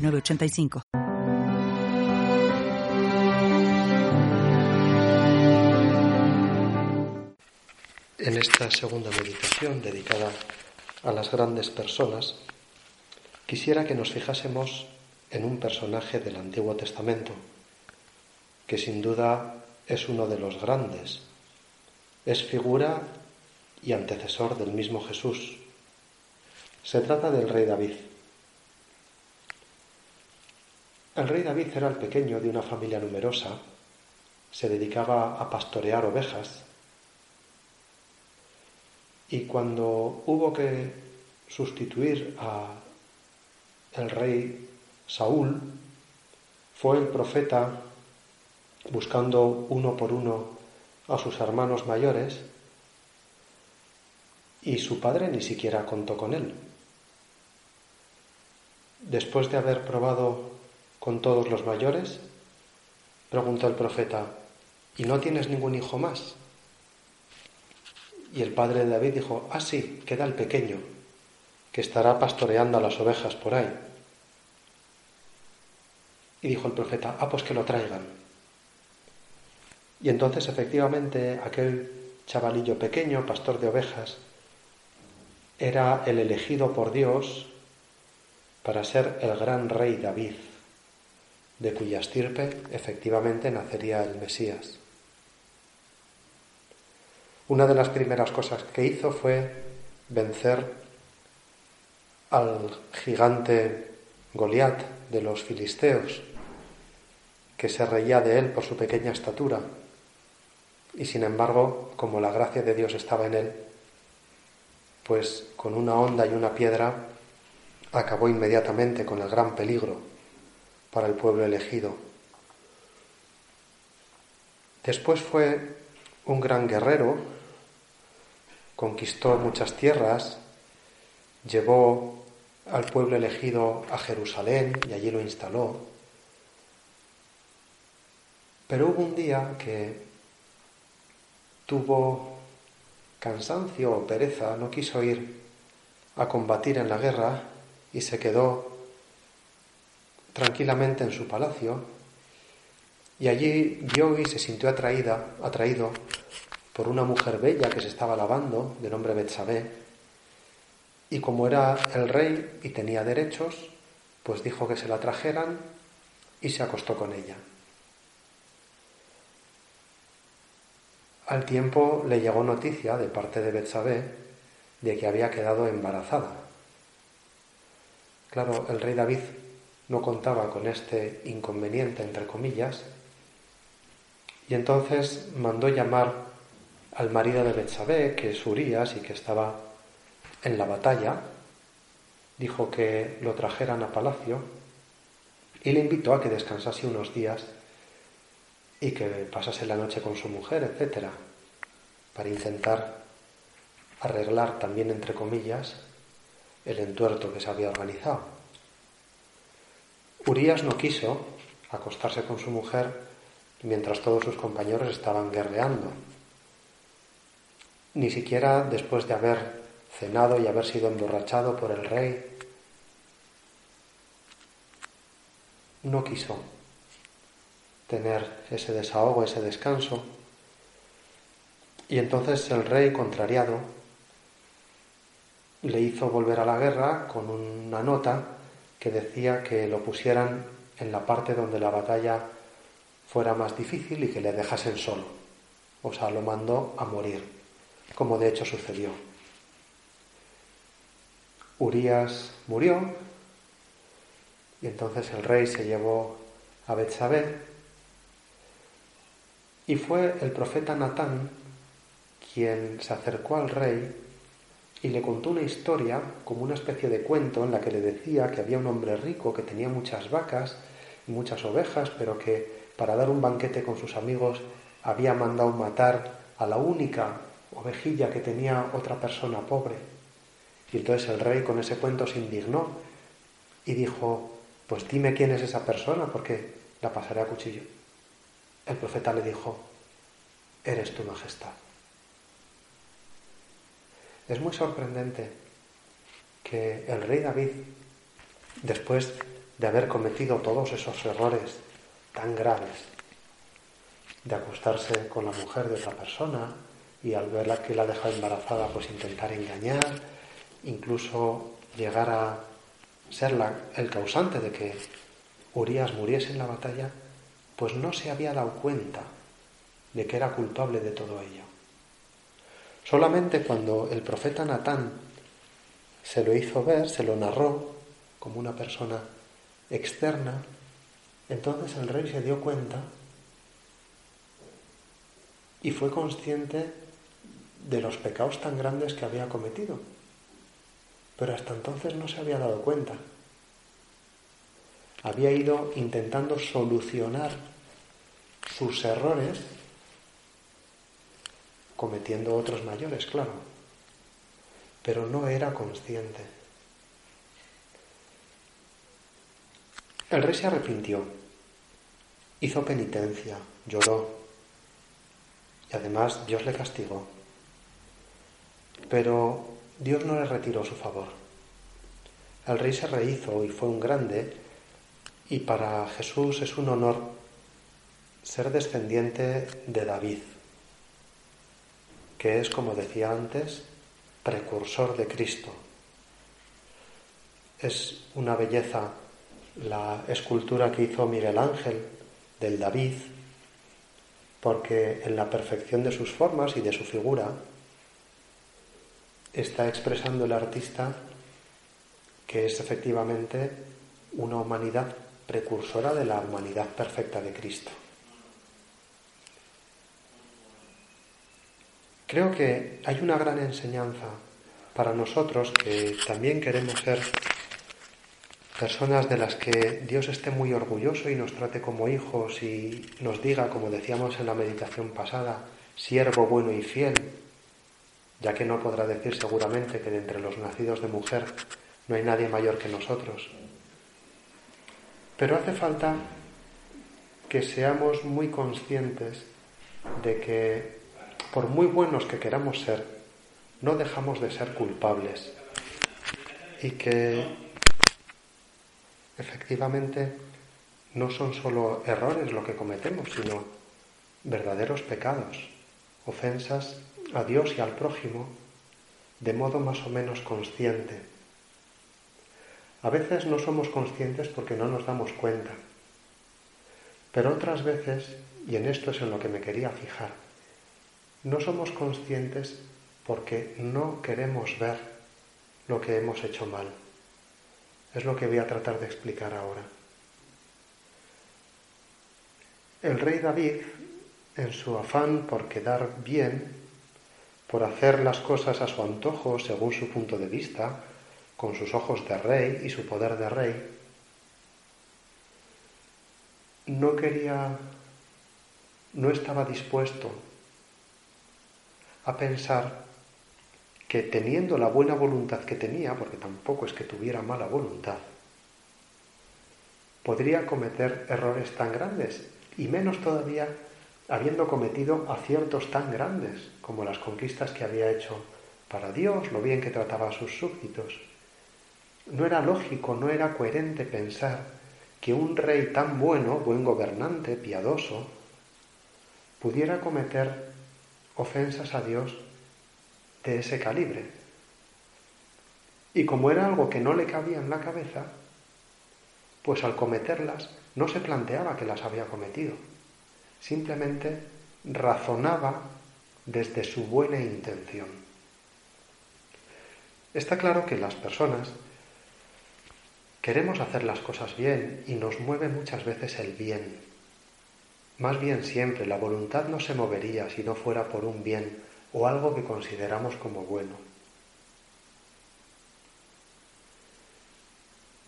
985. En esta segunda meditación dedicada a las grandes personas, quisiera que nos fijásemos en un personaje del Antiguo Testamento, que sin duda es uno de los grandes, es figura y antecesor del mismo Jesús. Se trata del rey David. El rey David era el pequeño de una familia numerosa, se dedicaba a pastorear ovejas y cuando hubo que sustituir a el rey Saúl, fue el profeta buscando uno por uno a sus hermanos mayores y su padre ni siquiera contó con él. Después de haber probado con todos los mayores? Preguntó el profeta, ¿y no tienes ningún hijo más? Y el padre de David dijo, ah, sí, queda el pequeño, que estará pastoreando a las ovejas por ahí. Y dijo el profeta, ah, pues que lo traigan. Y entonces efectivamente aquel chavalillo pequeño, pastor de ovejas, era el elegido por Dios para ser el gran rey David de cuya estirpe efectivamente nacería el Mesías. Una de las primeras cosas que hizo fue vencer al gigante Goliat de los filisteos, que se reía de él por su pequeña estatura, y sin embargo, como la gracia de Dios estaba en él, pues con una onda y una piedra acabó inmediatamente con el gran peligro para el pueblo elegido. Después fue un gran guerrero, conquistó muchas tierras, llevó al pueblo elegido a Jerusalén y allí lo instaló. Pero hubo un día que tuvo cansancio o pereza, no quiso ir a combatir en la guerra y se quedó tranquilamente en su palacio y allí vio y se sintió atraída, atraído por una mujer bella que se estaba lavando, de nombre Betsabé, y como era el rey y tenía derechos, pues dijo que se la trajeran y se acostó con ella. Al tiempo le llegó noticia de parte de Betsabé de que había quedado embarazada. Claro, el rey David no contaba con este inconveniente, entre comillas, y entonces mandó llamar al marido de Betsabé, que es Urias y que estaba en la batalla, dijo que lo trajeran a palacio y le invitó a que descansase unos días y que pasase la noche con su mujer, etcétera, para intentar arreglar también entre comillas el entuerto que se había organizado. Urias no quiso acostarse con su mujer mientras todos sus compañeros estaban guerreando. Ni siquiera después de haber cenado y haber sido emborrachado por el rey, no quiso tener ese desahogo, ese descanso. Y entonces el rey, contrariado, le hizo volver a la guerra con una nota que decía que lo pusieran en la parte donde la batalla fuera más difícil y que le dejasen solo. O sea, lo mandó a morir, como de hecho sucedió. Urias murió y entonces el rey se llevó a Betsabé y fue el profeta Natán quien se acercó al rey y le contó una historia como una especie de cuento en la que le decía que había un hombre rico que tenía muchas vacas y muchas ovejas, pero que para dar un banquete con sus amigos había mandado matar a la única ovejilla que tenía otra persona pobre. Y entonces el rey con ese cuento se indignó y dijo, pues dime quién es esa persona porque la pasaré a cuchillo. El profeta le dijo, eres tu majestad. Es muy sorprendente que el rey David, después de haber cometido todos esos errores tan graves, de acostarse con la mujer de otra persona y al verla que la deja embarazada, pues intentar engañar, incluso llegar a ser el causante de que Urias muriese en la batalla, pues no se había dado cuenta de que era culpable de todo ello. Solamente cuando el profeta Natán se lo hizo ver, se lo narró como una persona externa, entonces el rey se dio cuenta y fue consciente de los pecados tan grandes que había cometido. Pero hasta entonces no se había dado cuenta. Había ido intentando solucionar sus errores cometiendo otros mayores, claro, pero no era consciente. El rey se arrepintió, hizo penitencia, lloró, y además Dios le castigó. Pero Dios no le retiró su favor. El rey se rehizo y fue un grande, y para Jesús es un honor ser descendiente de David que es, como decía antes, precursor de Cristo. Es una belleza la escultura que hizo Miguel Ángel del David, porque en la perfección de sus formas y de su figura está expresando el artista que es efectivamente una humanidad precursora de la humanidad perfecta de Cristo. Creo que hay una gran enseñanza para nosotros que también queremos ser personas de las que Dios esté muy orgulloso y nos trate como hijos y nos diga, como decíamos en la meditación pasada, siervo bueno y fiel, ya que no podrá decir seguramente que de entre los nacidos de mujer no hay nadie mayor que nosotros. Pero hace falta que seamos muy conscientes de que por muy buenos que queramos ser, no dejamos de ser culpables y que efectivamente no son solo errores lo que cometemos, sino verdaderos pecados, ofensas a Dios y al prójimo de modo más o menos consciente. A veces no somos conscientes porque no nos damos cuenta, pero otras veces, y en esto es en lo que me quería fijar, no somos conscientes porque no queremos ver lo que hemos hecho mal. Es lo que voy a tratar de explicar ahora. El rey David, en su afán por quedar bien, por hacer las cosas a su antojo según su punto de vista, con sus ojos de rey y su poder de rey, no quería, no estaba dispuesto a pensar que teniendo la buena voluntad que tenía, porque tampoco es que tuviera mala voluntad, podría cometer errores tan grandes, y menos todavía habiendo cometido aciertos tan grandes como las conquistas que había hecho para Dios, lo bien que trataba a sus súbditos. No era lógico, no era coherente pensar que un rey tan bueno, buen gobernante, piadoso, pudiera cometer ofensas a Dios de ese calibre. Y como era algo que no le cabía en la cabeza, pues al cometerlas no se planteaba que las había cometido, simplemente razonaba desde su buena intención. Está claro que las personas queremos hacer las cosas bien y nos mueve muchas veces el bien, más bien siempre la voluntad no se movería si no fuera por un bien o algo que consideramos como bueno.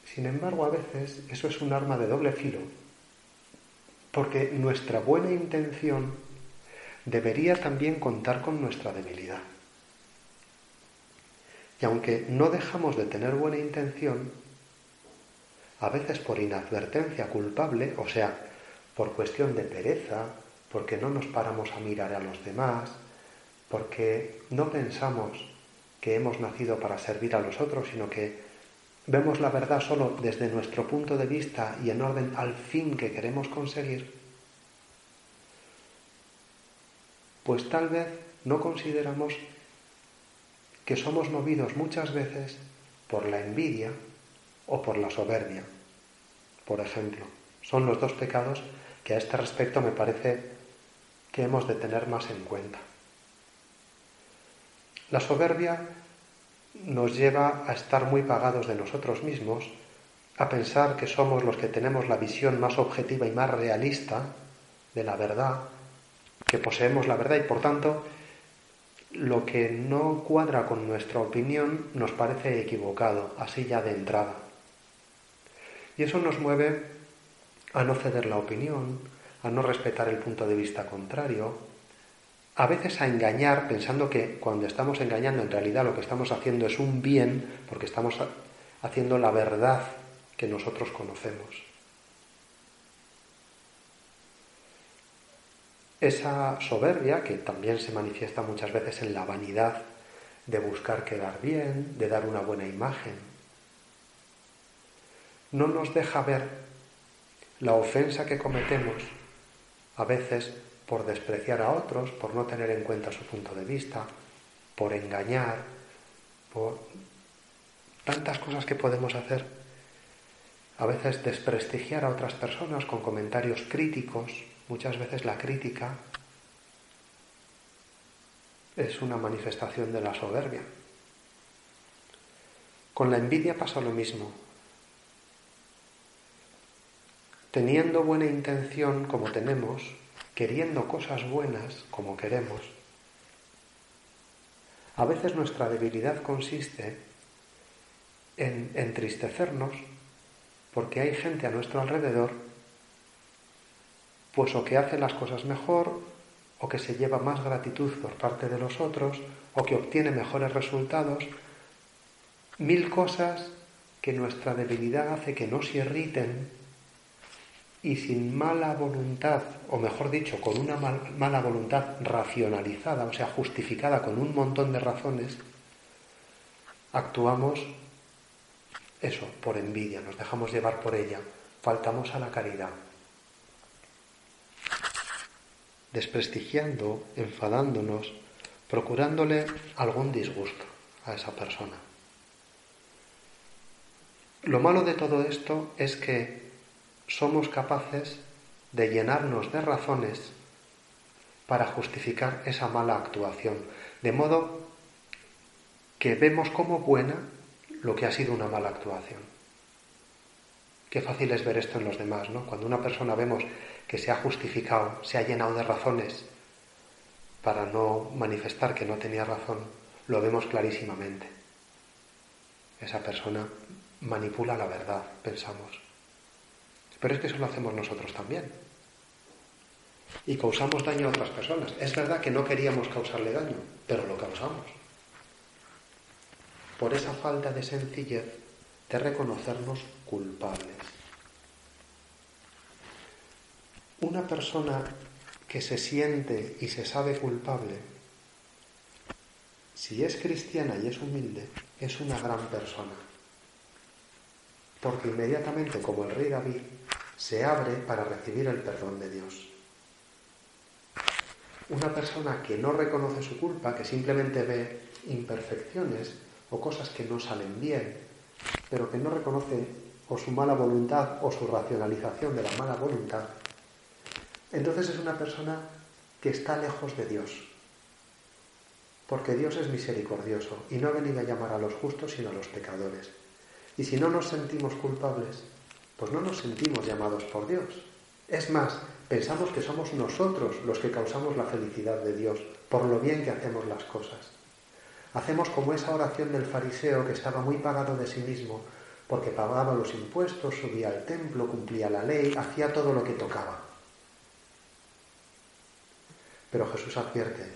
Sin embargo, a veces eso es un arma de doble filo, porque nuestra buena intención debería también contar con nuestra debilidad. Y aunque no dejamos de tener buena intención, a veces por inadvertencia culpable, o sea, por cuestión de pereza, porque no nos paramos a mirar a los demás, porque no pensamos que hemos nacido para servir a los otros, sino que vemos la verdad solo desde nuestro punto de vista y en orden al fin que queremos conseguir, pues tal vez no consideramos que somos movidos muchas veces por la envidia o por la soberbia. Por ejemplo, son los dos pecados que a este respecto me parece que hemos de tener más en cuenta. La soberbia nos lleva a estar muy pagados de nosotros mismos, a pensar que somos los que tenemos la visión más objetiva y más realista de la verdad, que poseemos la verdad y por tanto lo que no cuadra con nuestra opinión nos parece equivocado, así ya de entrada. Y eso nos mueve a no ceder la opinión, a no respetar el punto de vista contrario, a veces a engañar pensando que cuando estamos engañando en realidad lo que estamos haciendo es un bien porque estamos haciendo la verdad que nosotros conocemos. Esa soberbia, que también se manifiesta muchas veces en la vanidad de buscar quedar bien, de dar una buena imagen, no nos deja ver la ofensa que cometemos a veces por despreciar a otros, por no tener en cuenta su punto de vista, por engañar, por tantas cosas que podemos hacer. A veces desprestigiar a otras personas con comentarios críticos, Muchas veces la crítica es una manifestación de la soberbia. Con la envidia pasa lo mismo. Teniendo buena intención como tenemos, queriendo cosas buenas como queremos, a veces nuestra debilidad consiste en entristecernos porque hay gente a nuestro alrededor pues o que hace las cosas mejor, o que se lleva más gratitud por parte de los otros, o que obtiene mejores resultados, mil cosas que nuestra debilidad hace que nos irriten y sin mala voluntad, o mejor dicho, con una mala voluntad racionalizada, o sea, justificada con un montón de razones, actuamos eso, por envidia, nos dejamos llevar por ella, faltamos a la caridad. desprestigiando, enfadándonos, procurándole algún disgusto a esa persona. Lo malo de todo esto es que somos capaces de llenarnos de razones para justificar esa mala actuación, de modo que vemos como buena lo que ha sido una mala actuación. Qué fácil es ver esto en los demás, ¿no? Cuando una persona vemos que se ha justificado, se ha llenado de razones para no manifestar que no tenía razón, lo vemos clarísimamente. Esa persona manipula la verdad, pensamos. Pero es que eso lo hacemos nosotros también. Y causamos daño a otras personas. Es verdad que no queríamos causarle daño, pero lo causamos. Por esa falta de sencillez de reconocernos culpables. Una persona que se siente y se sabe culpable, si es cristiana y es humilde, es una gran persona. Porque inmediatamente, como el rey David, se abre para recibir el perdón de Dios. Una persona que no reconoce su culpa, que simplemente ve imperfecciones o cosas que no salen bien, pero que no reconoce o su mala voluntad o su racionalización de la mala voluntad, entonces es una persona que está lejos de Dios. Porque Dios es misericordioso y no ha venido a llamar a los justos sino a los pecadores. Y si no nos sentimos culpables, pues no nos sentimos llamados por Dios. Es más, pensamos que somos nosotros los que causamos la felicidad de Dios por lo bien que hacemos las cosas. Hacemos como esa oración del fariseo que estaba muy pagado de sí mismo porque pagaba los impuestos, subía al templo, cumplía la ley, hacía todo lo que tocaba. Pero Jesús advierte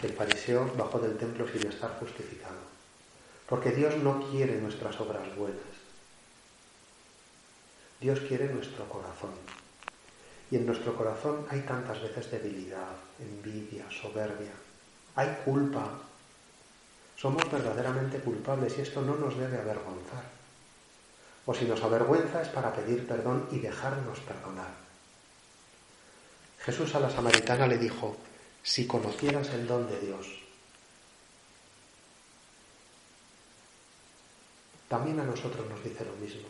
que el fariseo bajó del templo sin estar justificado, porque Dios no quiere nuestras obras buenas. Dios quiere nuestro corazón. Y en nuestro corazón hay tantas veces debilidad, envidia, soberbia, hay culpa. Somos verdaderamente culpables y esto no nos debe avergonzar. O si nos avergüenza es para pedir perdón y dejarnos perdonar. Jesús a la samaritana le dijo, si conocieras el don de Dios. También a nosotros nos dice lo mismo.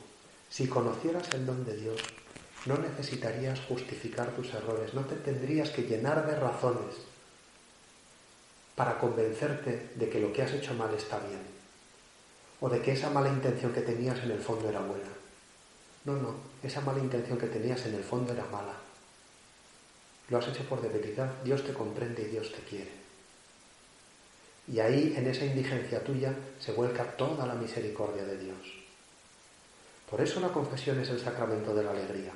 Si conocieras el don de Dios, no necesitarías justificar tus errores, no te tendrías que llenar de razones para convencerte de que lo que has hecho mal está bien, o de que esa mala intención que tenías en el fondo era buena. No, no, esa mala intención que tenías en el fondo era mala. Lo has hecho por debilidad, Dios te comprende y Dios te quiere. Y ahí, en esa indigencia tuya, se vuelca toda la misericordia de Dios. Por eso la confesión es el sacramento de la alegría,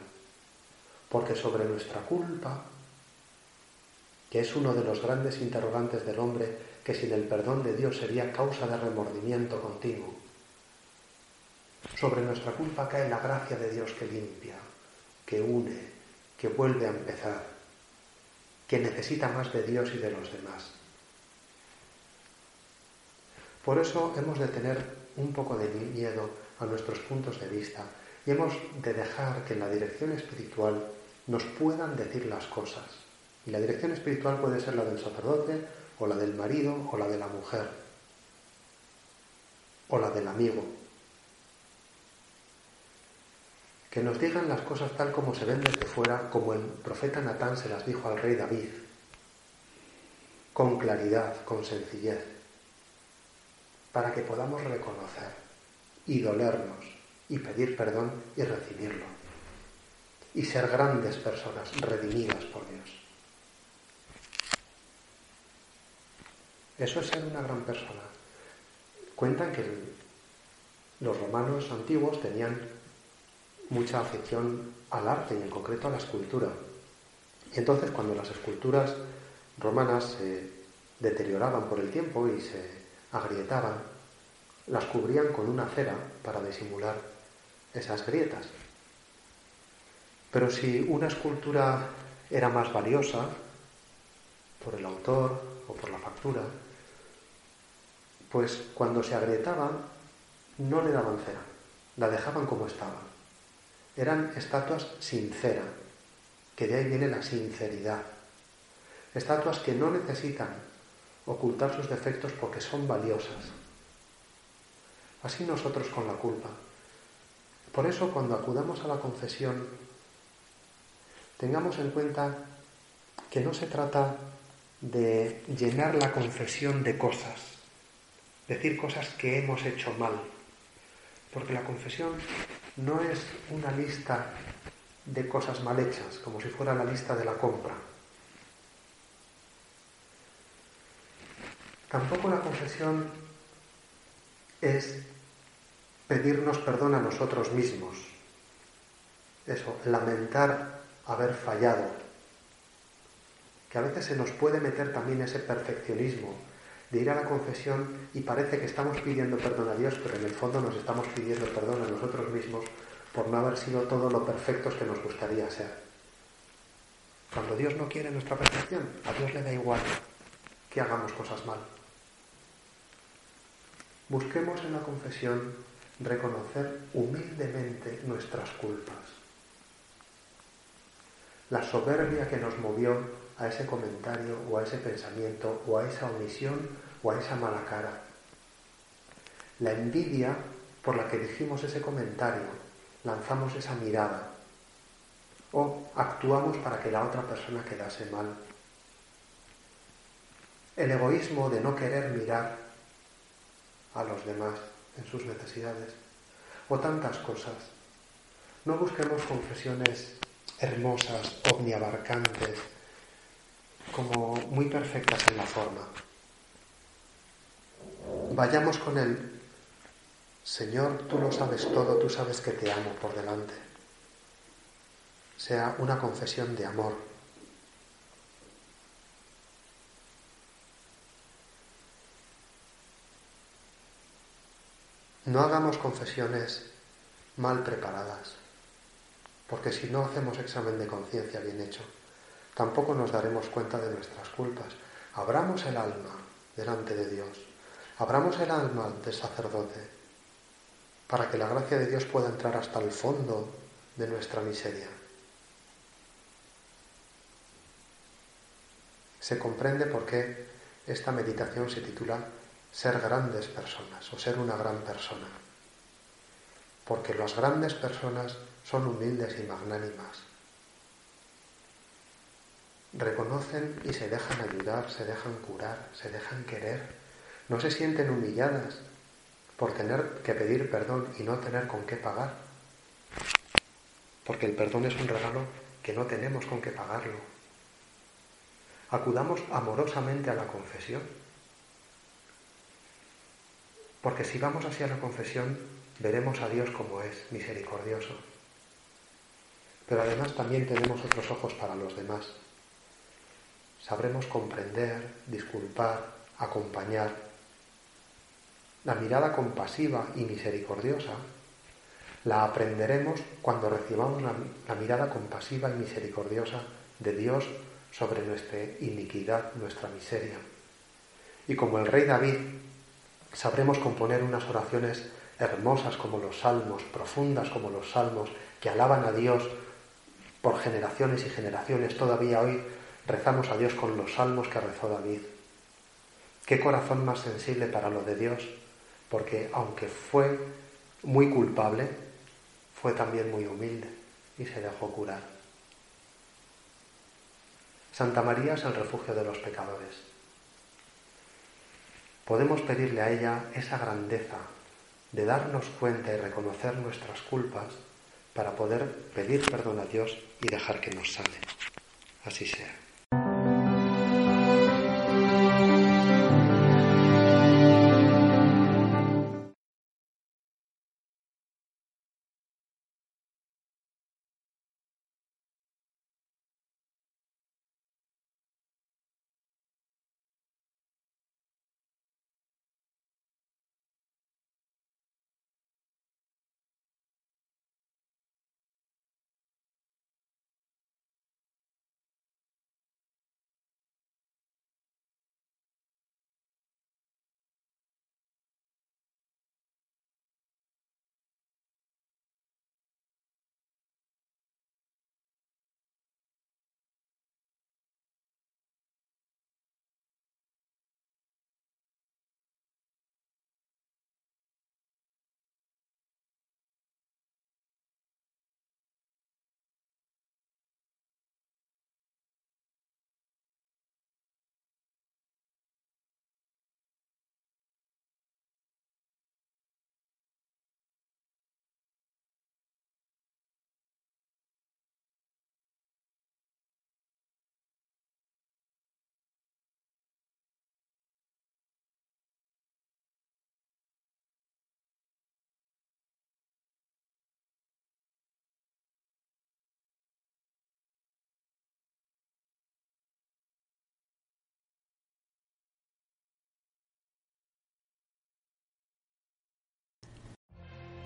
porque sobre nuestra culpa, que es uno de los grandes interrogantes del hombre, que sin el perdón de Dios sería causa de remordimiento continuo, sobre nuestra culpa cae la gracia de Dios que limpia, que une, que vuelve a empezar, que necesita más de Dios y de los demás. Por eso hemos de tener un poco de miedo a nuestros puntos de vista y hemos de dejar que en la dirección espiritual nos puedan decir las cosas. Y la dirección espiritual puede ser la del sacerdote, o la del marido, o la de la mujer, o la del amigo. Que nos digan las cosas tal como se ven desde fuera, como el profeta Natán se las dijo al rey David, con claridad, con sencillez, para que podamos reconocer y dolernos y pedir perdón y recibirlo. Y ser grandes personas redimidas por Dios. Eso es ser una gran persona. Cuentan que los romanos antiguos tenían mucha afición al arte y en concreto a la escultura. Y entonces cuando las esculturas romanas se deterioraban por el tiempo y se agrietaban, las cubrían con una cera para disimular esas grietas. Pero si una escultura era más valiosa por el autor o por la factura, pues cuando se agrietaba no le daban cera, la dejaban como estaba. Eran estatuas sin cera, que de ahí viene la sinceridad. Estatuas que no necesitan ocultar sus defectos porque son valiosas, Así nosotros con la culpa. Por eso cuando acudamos a la confesión, tengamos en cuenta que no se trata de llenar la confesión de cosas, decir cosas que hemos hecho mal, porque la confesión no es una lista de cosas mal hechas, como si fuera la lista de la compra. Tampoco la confesión es pedirnos perdón a nosotros mismos. Eso, lamentar haber fallado. Que a veces se nos puede meter también ese perfeccionismo de ir a la confesión y parece que estamos pidiendo perdón a Dios, pero en el fondo nos estamos pidiendo perdón a nosotros mismos por no haber sido todo lo perfectos que nos gustaría ser. Cuando Dios no quiere nuestra perfección, a Dios le da igual que hagamos cosas mal. Busquemos en la confesión reconocer humildemente nuestras culpas. La soberbia que nos movió a ese comentario o a ese pensamiento o a esa omisión o a esa mala cara. La envidia por la que dijimos ese comentario, lanzamos esa mirada o actuamos para que la otra persona quedase mal. El egoísmo de no querer mirar a los demás en sus necesidades, o tantas cosas. No busquemos confesiones hermosas, omniabarcantes, como muy perfectas en la forma. Vayamos con el Señor, tú lo sabes todo, tú sabes que te amo por delante. Sea una confesión de amor. No hagamos confesiones mal preparadas, porque si no hacemos examen de conciencia bien hecho, tampoco nos daremos cuenta de nuestras culpas. Abramos el alma delante de Dios, abramos el alma del sacerdote, para que la gracia de Dios pueda entrar hasta el fondo de nuestra miseria. Se comprende por qué esta meditación se titula Ser grandes personas o ser una gran persona. Porque las grandes personas son humildes y magnánimas. Reconocen y se dejan ayudar, se dejan curar, se dejan querer. No se sienten humilladas, por tener que pedir perdón y no tener con qué pagar. Porque el perdón es un regalo que no tenemos con qué pagarlo. Acudamos amorosamente a la confesión. Porque si vamos hacia la confesión, veremos a Dios como es, misericordioso. Pero además también tenemos otros ojos para los demás. Sabremos comprender, disculpar, acompañar, la mirada compasiva y misericordiosa la aprenderemos cuando recibamos la, mirada compasiva y misericordiosa de Dios sobre nuestra iniquidad, nuestra miseria. Y como el rey David, sabremos componer unas oraciones hermosas como los salmos, profundas como los salmos, que alaban a Dios por generaciones y generaciones. Todavía hoy rezamos a Dios con los salmos que rezó David. Qué corazón más sensible para lo de Dios porque aunque fue muy culpable, fue también muy humilde y se dejó curar. Santa María es el refugio de los pecadores. Podemos pedirle a ella esa grandeza de darnos cuenta y reconocer nuestras culpas para poder pedir perdón a Dios y dejar que nos sane. Así sea.